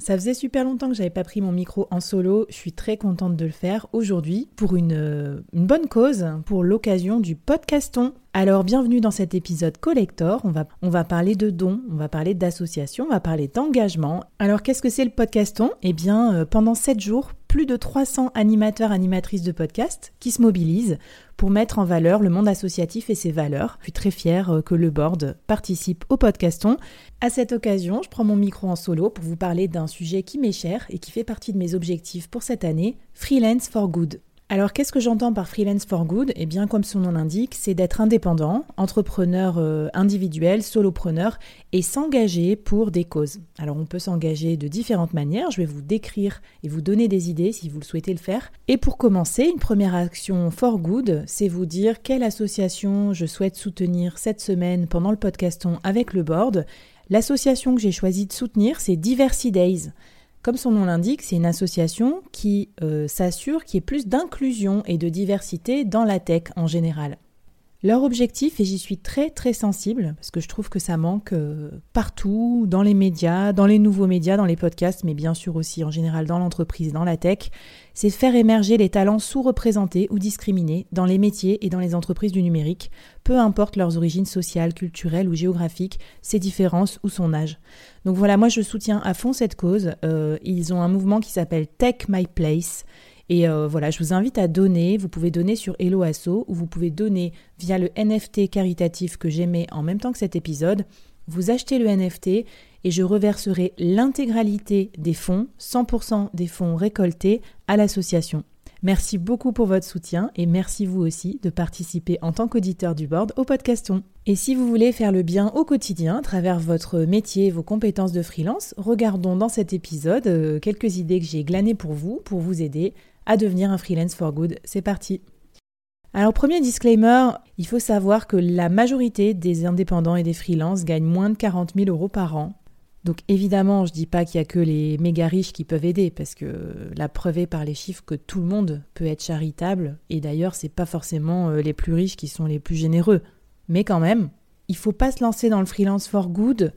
Ça faisait super longtemps que j'avais pas pris mon micro en solo. Je suis très contente de le faire aujourd'hui pour une, euh, une bonne cause, pour l'occasion du podcaston. Alors, bienvenue dans cet épisode collector. On va, on va parler de dons, on va parler d'associations, on va parler d'engagement. Alors, qu'est-ce que c'est le podcaston? Eh bien, euh, pendant 7 jours, plus de 300 animateurs, animatrices de podcast qui se mobilisent pour mettre en valeur le monde associatif et ses valeurs. Je suis très fière euh, que le board participe au podcaston. À cette occasion, je prends mon micro en solo pour vous parler d'un sujet qui m'est cher et qui fait partie de mes objectifs pour cette année, Freelance for Good. Alors qu'est-ce que j'entends par freelance for good? Eh bien comme son nom l'indique, c'est d'être indépendant, entrepreneur euh, individuel, solopreneur et s'engager pour des causes. Alors on peut s'engager de différentes manières, je vais vous décrire et vous donner des idées si vous le souhaitez le faire. Et pour commencer, une première action for good, c'est vous dire quelle association je souhaite soutenir cette semaine pendant le podcaston avec le board. L'association que j'ai choisi de soutenir, c'est Diversity Days. Comme son nom l'indique, c'est une association qui euh, s'assure qu'il y ait plus d'inclusion et de diversité dans la tech en général. Leur objectif, et j'y suis très très sensible, parce que je trouve que ça manque euh, partout, dans les médias, dans les nouveaux médias, dans les podcasts, mais bien sûr aussi en général dans l'entreprise, dans la tech, c'est faire émerger les talents sous-représentés ou discriminés dans les métiers et dans les entreprises du numérique, peu importe leurs origines sociales, culturelles ou géographiques, ses différences ou son âge. Donc voilà, moi je soutiens à fond cette cause. Euh, ils ont un mouvement qui s'appelle Tech My Place. Et euh, voilà, je vous invite à donner. Vous pouvez donner sur Hello Asso ou vous pouvez donner via le NFT caritatif que j'aimais en même temps que cet épisode. Vous achetez le NFT et je reverserai l'intégralité des fonds, 100% des fonds récoltés à l'association. Merci beaucoup pour votre soutien et merci vous aussi de participer en tant qu'auditeur du board au podcaston. Et si vous voulez faire le bien au quotidien à travers votre métier, vos compétences de freelance, regardons dans cet épisode euh, quelques idées que j'ai glanées pour vous, pour vous aider à devenir un freelance for good. C'est parti. Alors premier disclaimer, il faut savoir que la majorité des indépendants et des freelances gagnent moins de 40 000 euros par an. Donc évidemment, je dis pas qu'il y a que les méga riches qui peuvent aider, parce que la preuve est par les chiffres que tout le monde peut être charitable, et d'ailleurs c'est pas forcément euh, les plus riches qui sont les plus généreux. Mais quand même, il faut pas se lancer dans le freelance for good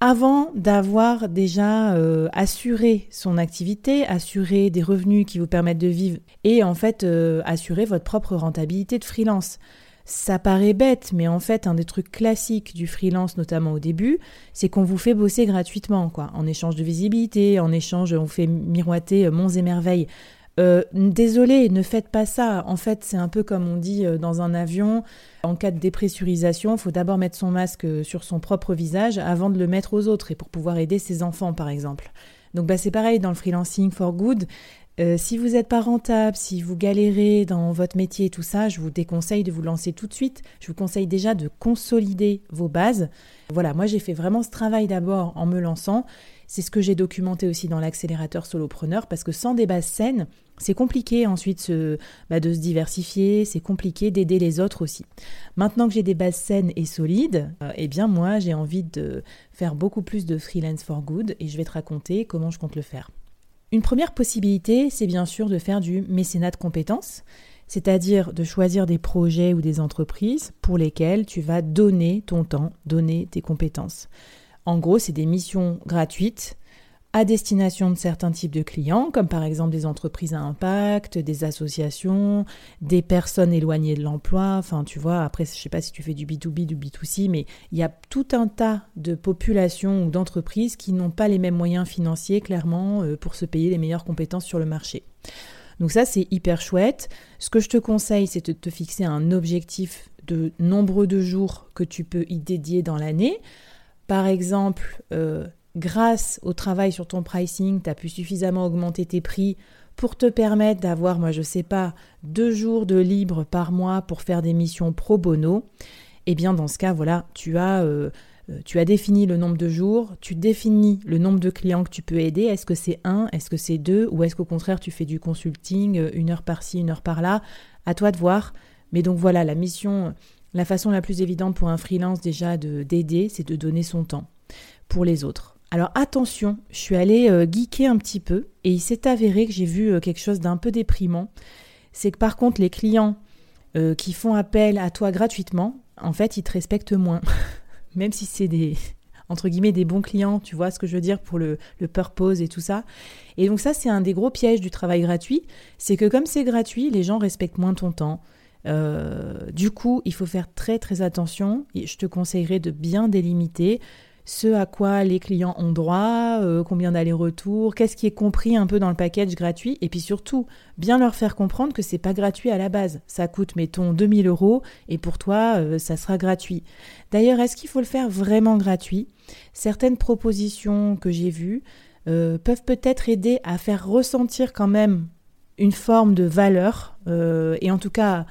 avant d'avoir déjà euh, assuré son activité, assuré des revenus qui vous permettent de vivre et en fait euh, assurer votre propre rentabilité de freelance. Ça paraît bête, mais en fait, un des trucs classiques du freelance, notamment au début, c'est qu'on vous fait bosser gratuitement, quoi, en échange de visibilité, en échange, on fait miroiter euh, monts et merveilles. Euh, désolé, ne faites pas ça. En fait, c'est un peu comme on dit euh, dans un avion, en cas de dépressurisation, il faut d'abord mettre son masque sur son propre visage avant de le mettre aux autres et pour pouvoir aider ses enfants, par exemple. Donc bah, c'est pareil dans le freelancing for good. Si vous n'êtes pas rentable, si vous galérez dans votre métier et tout ça, je vous déconseille de vous lancer tout de suite. Je vous conseille déjà de consolider vos bases. Voilà, moi j'ai fait vraiment ce travail d'abord en me lançant. C'est ce que j'ai documenté aussi dans l'accélérateur solopreneur parce que sans des bases saines, c'est compliqué ensuite bah, de se diversifier, c'est compliqué d'aider les autres aussi. Maintenant que j'ai des bases saines et solides, euh, eh bien moi j'ai envie de faire beaucoup plus de freelance for good et je vais te raconter comment je compte le faire. Une première possibilité, c'est bien sûr de faire du mécénat de compétences, c'est-à-dire de choisir des projets ou des entreprises pour lesquels tu vas donner ton temps, donner tes compétences. En gros, c'est des missions gratuites à destination de certains types de clients, comme par exemple des entreprises à impact, des associations, des personnes éloignées de l'emploi. Enfin, tu vois, après, je ne sais pas si tu fais du B2B, du B2C, mais il y a tout un tas de populations ou d'entreprises qui n'ont pas les mêmes moyens financiers, clairement, euh, pour se payer les meilleures compétences sur le marché. Donc ça, c'est hyper chouette. Ce que je te conseille, c'est de te fixer un objectif de nombre de jours que tu peux y dédier dans l'année. Par exemple, euh, grâce au travail sur ton pricing, tu as pu suffisamment augmenter tes prix pour te permettre d'avoir, moi je sais pas, deux jours de libre par mois pour faire des missions pro bono, eh bien dans ce cas, voilà, tu as, euh, euh, tu as défini le nombre de jours, tu définis le nombre de clients que tu peux aider. Est-ce que c'est un, est-ce que c'est deux, ou est-ce qu'au contraire tu fais du consulting, euh, une heure par-ci, une heure par-là? À toi de voir. Mais donc voilà, la mission, la façon la plus évidente pour un freelance déjà de d'aider, c'est de donner son temps pour les autres. Alors attention, je suis allée euh, geeker un petit peu et il s'est avéré que j'ai vu euh, quelque chose d'un peu déprimant. C'est que par contre les clients euh, qui font appel à toi gratuitement, en fait ils te respectent moins. Même si c'est des entre guillemets des bons clients, tu vois ce que je veux dire pour le, le purpose et tout ça. Et donc ça c'est un des gros pièges du travail gratuit, c'est que comme c'est gratuit, les gens respectent moins ton temps. du coup, il faut faire très très attention. Je te conseillerais de bien délimiter ce à quoi les clients ont droit, euh, combien d'allers-retours, qu'est-ce qui est compris un peu dans le package gratuit, et puis surtout bien leur faire comprendre que c'est pas gratuit à la base. Ça coûte, mettons, 2000 euros, et pour toi, euh, ça sera gratuit. D'ailleurs, est-ce qu'il faut le faire vraiment gratuit? Certaines propositions que j'ai vues euh, peuvent peut-être aider à faire ressentir quand même une forme de valeur, et en tout cas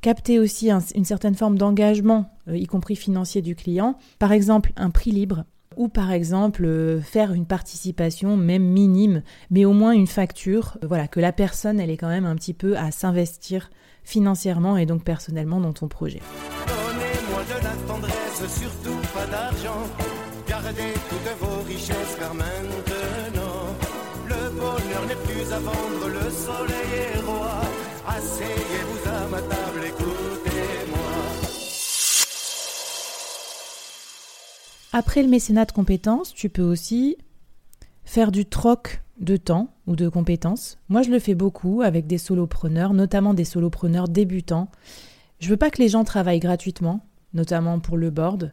capter aussi une certaine forme d'engagement, euh, y compris financier du client. Par exemple, un prix libre ou par exemple euh, faire une participation même minime, mais au moins une facture, euh, voilà, que la personne elle est quand même un petit peu à s'investir financièrement et donc personnellement dans ton projet. Donnez-moi de la tendresse, surtout pas d'argent. Gardez toutes vos richesses car maintenant le bonheur n'est plus à vendre, le soleil est. Asseyez-vous à ma table, écoutez-moi. Après le mécénat de compétences, tu peux aussi faire du troc de temps ou de compétences. Moi, je le fais beaucoup avec des solopreneurs, notamment des solopreneurs débutants. Je veux pas que les gens travaillent gratuitement, notamment pour le board.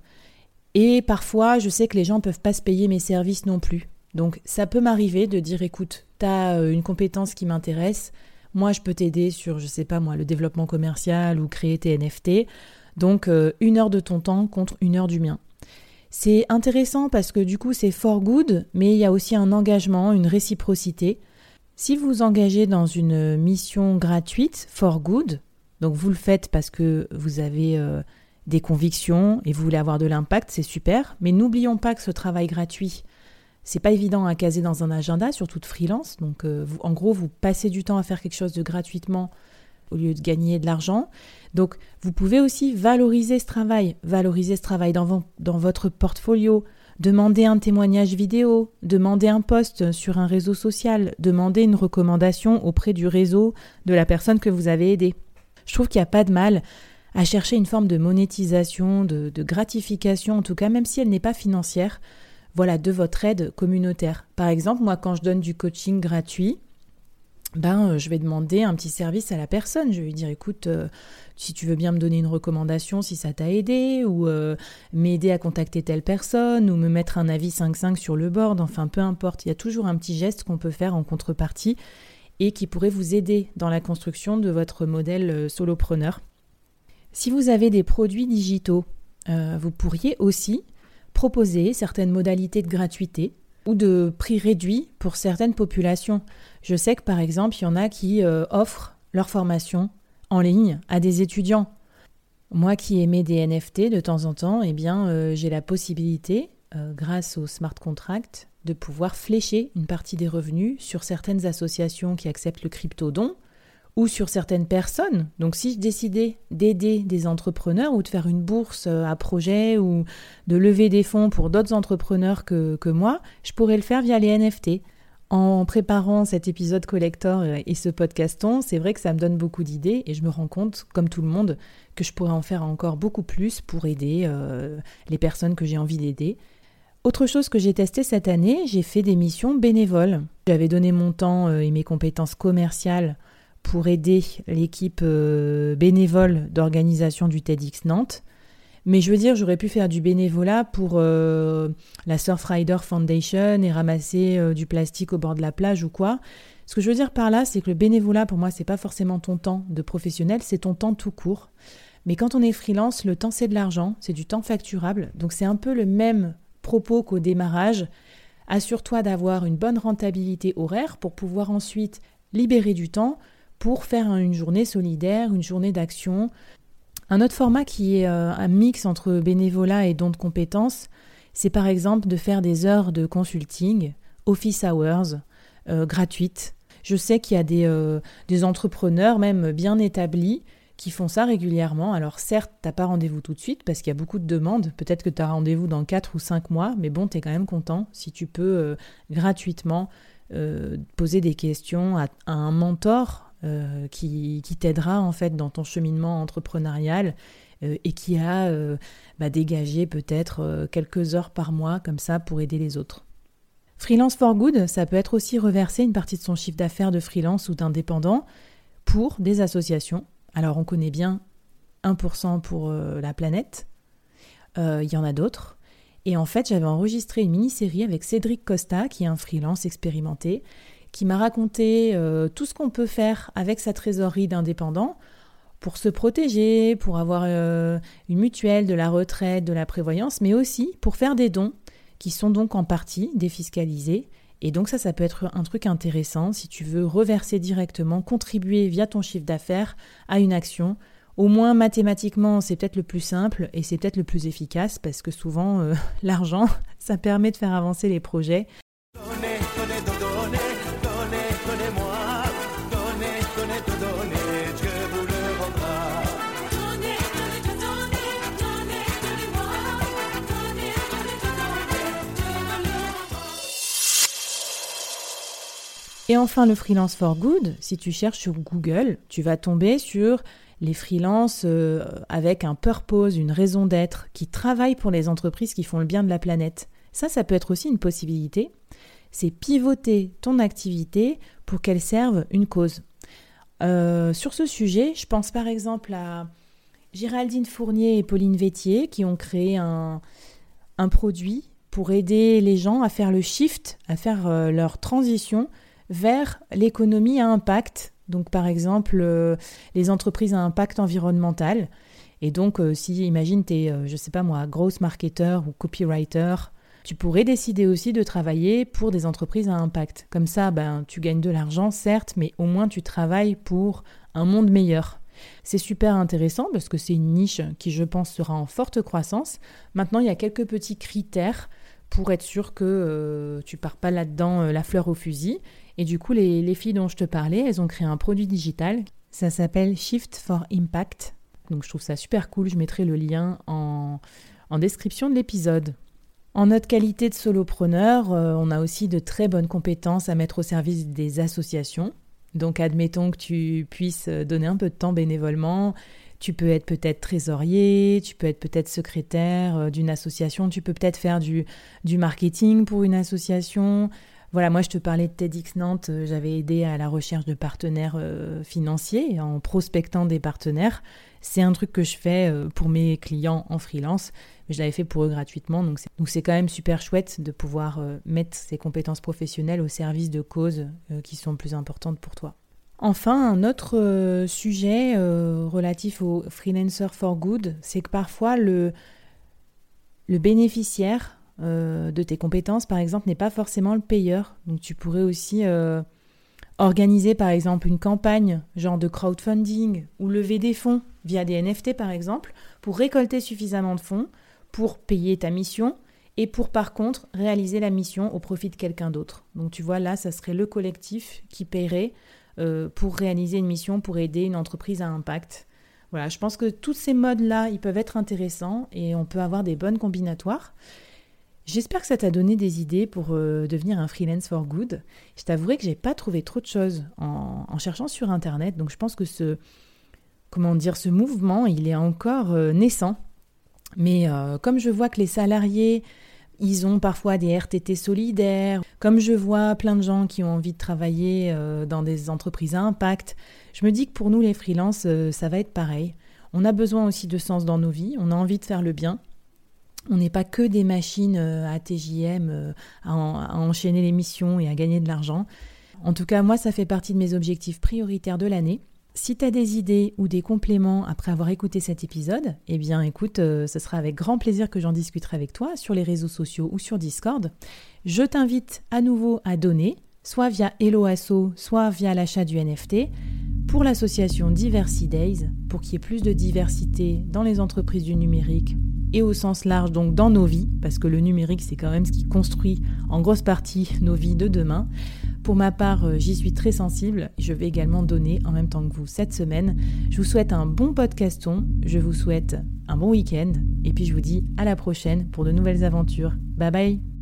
Et parfois, je sais que les gens peuvent pas se payer mes services non plus. Donc, ça peut m'arriver de dire écoute, tu as euh, une compétence qui m'intéresse, moi, je peux t'aider sur, je sais pas moi, le développement commercial ou créer tes NFT. Donc, euh, une heure de ton temps contre une heure du mien. C'est intéressant parce que du coup, c'est for good, mais il y a aussi un engagement, une réciprocité. Si vous vous engagez dans une mission gratuite, for good, donc vous le faites parce que vous avez euh, des convictions et vous voulez avoir de l'impact, c'est super. Mais n'oublions pas que ce travail gratuit, c'est pas évident à caser dans un agenda, surtout de freelance. Donc, euh, en gros, vous passez du temps à faire quelque chose de gratuitement au lieu de gagner de l'argent. Donc, vous pouvez aussi valoriser ce travail, valoriser ce travail dans, votre portfolio, demander un témoignage vidéo, demander un post sur un réseau social, demander une recommandation auprès du réseau de la personne que vous avez aidée. Je trouve qu'il n'y a pas de mal à chercher une forme de monétisation, de gratification, en tout cas, même si elle n'est pas financière, voilà, de votre aide communautaire. Par exemple, moi, quand je donne du coaching gratuit, ben, euh, je vais demander un petit service à la personne. Je vais lui dire, écoute, euh, si tu veux bien me donner une recommandation, si ça t'a aidé, ou euh, m'aider à contacter telle personne, ou me mettre un avis 5-5 sur le board, enfin, peu importe. Il y a toujours un petit geste qu'on peut faire en contrepartie et qui pourrait vous aider dans la construction de votre modèle solopreneur. Si vous avez des produits digitaux, vous pourriez aussi proposer certaines modalités de gratuité ou de prix réduit pour certaines populations. Je sais que par exemple, il y en a qui euh, offrent leur formation en ligne à des étudiants. Moi qui aimais des NFT de temps en temps, eh bien, euh, j'ai la possibilité, euh, grâce au smart contract, de pouvoir flécher une partie des revenus sur certaines associations qui acceptent le crypto-don ou sur certaines personnes. Donc si je décidais d'aider des entrepreneurs ou de faire une bourse euh, à projet ou de lever des fonds pour d'autres entrepreneurs que, moi, je pourrais le faire via les NFT. En préparant cet épisode collector euh, et ce podcaston, c'est vrai que ça me donne beaucoup d'idées et je me rends compte, comme tout le monde, que je pourrais en faire encore beaucoup plus pour aider euh, les personnes que j'ai envie d'aider. Autre chose que j'ai testé cette année, j'ai fait des missions bénévoles. J'avais donné mon temps et mes compétences commerciales pour aider l'équipe bénévole d'organisation du TEDx Nantes. Mais je veux dire, j'aurais pu faire du bénévolat pour euh, la Surfrider Foundation et ramasser euh, du plastique au bord de la plage ou quoi. Ce que je veux dire par là, c'est que le bénévolat, pour moi, c'est pas forcément ton temps de professionnel, c'est ton temps tout court. Mais quand on est freelance, le temps c'est de l'argent, c'est du temps facturable. Donc c'est un peu le même propos qu'au démarrage. Assure-toi d'avoir une bonne rentabilité horaire pour pouvoir ensuite libérer du temps pour faire une journée solidaire, une journée d'action, un autre format qui est euh, un mix entre bénévolat et don de compétences, c'est par exemple de faire des heures de consulting, office hours, euh, gratuites. Je sais qu'il y a des, euh, des, entrepreneurs même bien établis qui font ça régulièrement. Alors certes, tu n'as pas rendez-vous tout de suite parce qu'il y a beaucoup de demandes. Peut-être que tu as rendez-vous dans 4 ou 5 mois, mais bon, tu es quand même content si tu peux gratuitement poser des questions à un mentor euh, qui, t'aidera en fait dans ton cheminement entrepreneurial euh, et qui a euh, bah, dégagé peut-être quelques heures par mois comme ça pour aider les autres. Freelance for Good, ça peut être aussi reverser une partie de son chiffre d'affaires de freelance ou d'indépendant pour des associations. Alors on connaît bien 1% pour la planète, il y en a d'autres. Et en fait, j'avais enregistré une mini-série avec Cédric Costa, qui est un freelance expérimenté, qui m'a raconté euh, tout ce qu'on peut faire avec sa trésorerie d'indépendant pour se protéger, pour avoir euh, une mutuelle, de la retraite, de la prévoyance, mais aussi pour faire des dons qui sont donc en partie défiscalisés. Et donc ça, ça peut être un truc intéressant si tu veux reverser directement, contribuer via ton chiffre d'affaires à une action. Au moins mathématiquement, c'est peut-être le plus simple et c'est peut-être le plus efficace parce que souvent, euh, l'argent, ça permet de faire avancer les projets. Et enfin, le freelance for good, si tu cherches sur Google, tu vas tomber sur les freelances euh, avec un purpose, une raison d'être, qui travaillent pour les entreprises qui font le bien de la planète. Ça, ça peut être aussi une possibilité. C'est pivoter ton activité pour qu'elle serve une cause. Euh, sur ce sujet, je pense par exemple à Géraldine Fournier et Pauline Vétier qui ont créé un, un produit pour aider les gens à faire le shift, à faire euh, leur transition vers l'économie à impact. Donc par exemple, euh, les entreprises à impact environnemental. Et donc, euh, si imagine, tu es, euh, je sais pas moi, gross marketer ou copywriter, tu pourrais décider aussi de travailler pour des entreprises à impact. Comme ça, ben, tu gagnes de l'argent, certes, mais au moins tu travailles pour un monde meilleur. C'est super intéressant parce que c'est une niche qui, je pense, sera en forte croissance. Maintenant, il y a quelques petits critères pour être sûr que tu pars pas là-dedans la fleur au fusil et du coup, les, filles dont je te parlais, elles ont créé un produit digital. Ça s'appelle Shift for Impact. Donc je trouve ça super cool. Je mettrai le lien en, description de l'épisode. En notre qualité de solopreneur, euh, on a aussi de très bonnes compétences à mettre au service des associations. Donc admettons que tu puisses donner un peu de temps bénévolement. Tu peux être peut-être trésorier, tu peux être peut-être secrétaire euh, d'une association, tu peux peut-être faire du, du marketing pour une association, voilà, moi je te parlais de TEDx Nantes, euh, j'avais aidé à la recherche de partenaires euh, financiers en prospectant des partenaires. C'est un truc que je fais euh, pour mes clients en freelance, mais je l'avais fait pour eux gratuitement. Donc c'est quand même super chouette de pouvoir mettre ces compétences professionnelles au service de causes qui sont plus importantes pour toi. Enfin, un autre sujet relatif au freelancer for good, c'est que parfois le bénéficiaire euh, de tes compétences, par exemple, n'est pas forcément le payeur. Donc tu pourrais aussi euh, organiser, par exemple, une campagne, genre de crowdfunding, ou lever des fonds via des NFT, par exemple, pour récolter suffisamment de fonds pour payer ta mission et pour, par contre, réaliser la mission au profit de quelqu'un d'autre. Donc tu vois, là, ça serait le collectif qui paierait euh, pour réaliser une mission, pour aider une entreprise à impact. Voilà, je pense que tous ces modes-là, ils peuvent être intéressants et on peut avoir des bonnes combinatoires. J'espère que ça t'a donné des idées pour euh, devenir un freelance for good. Je t'avouerai que j'ai pas trouvé trop de choses en, cherchant sur internet, donc je pense que ce comment dire ce mouvement, il est encore euh, naissant. Mais euh, comme je vois que les salariés Ils ont parfois des RTT solidaires. Comme je vois plein de gens qui ont envie de travailler dans des entreprises à impact, je me dis que pour nous les freelances, ça va être pareil. On a besoin aussi de sens dans nos vies, on a envie de faire le bien. On n'est pas que des machines euh, à TJM, à, à enchaîner les missions et à gagner de l'argent. En tout cas, moi, ça fait partie de mes objectifs prioritaires de l'année. Si tu as des idées ou des compléments après avoir écouté cet épisode, eh bien écoute, euh, ce sera avec grand plaisir que j'en discuterai avec toi sur les réseaux sociaux ou sur Discord. Je t'invite à nouveau à donner, soit via HelloAsso, soit via l'achat du NFT, pour l'association Diversity Days, pour qu'il y ait plus de diversité dans les entreprises du numérique et au sens large, donc dans nos vies, parce que le numérique, c'est quand même ce qui construit en grosse partie nos vies de demain. Pour ma part, euh, j'y suis très sensible. Je vais également donner en même temps que vous cette semaine. Je vous souhaite un bon podcaston, je vous souhaite un bon week-end, et puis je vous dis à la prochaine pour de nouvelles aventures. Bye bye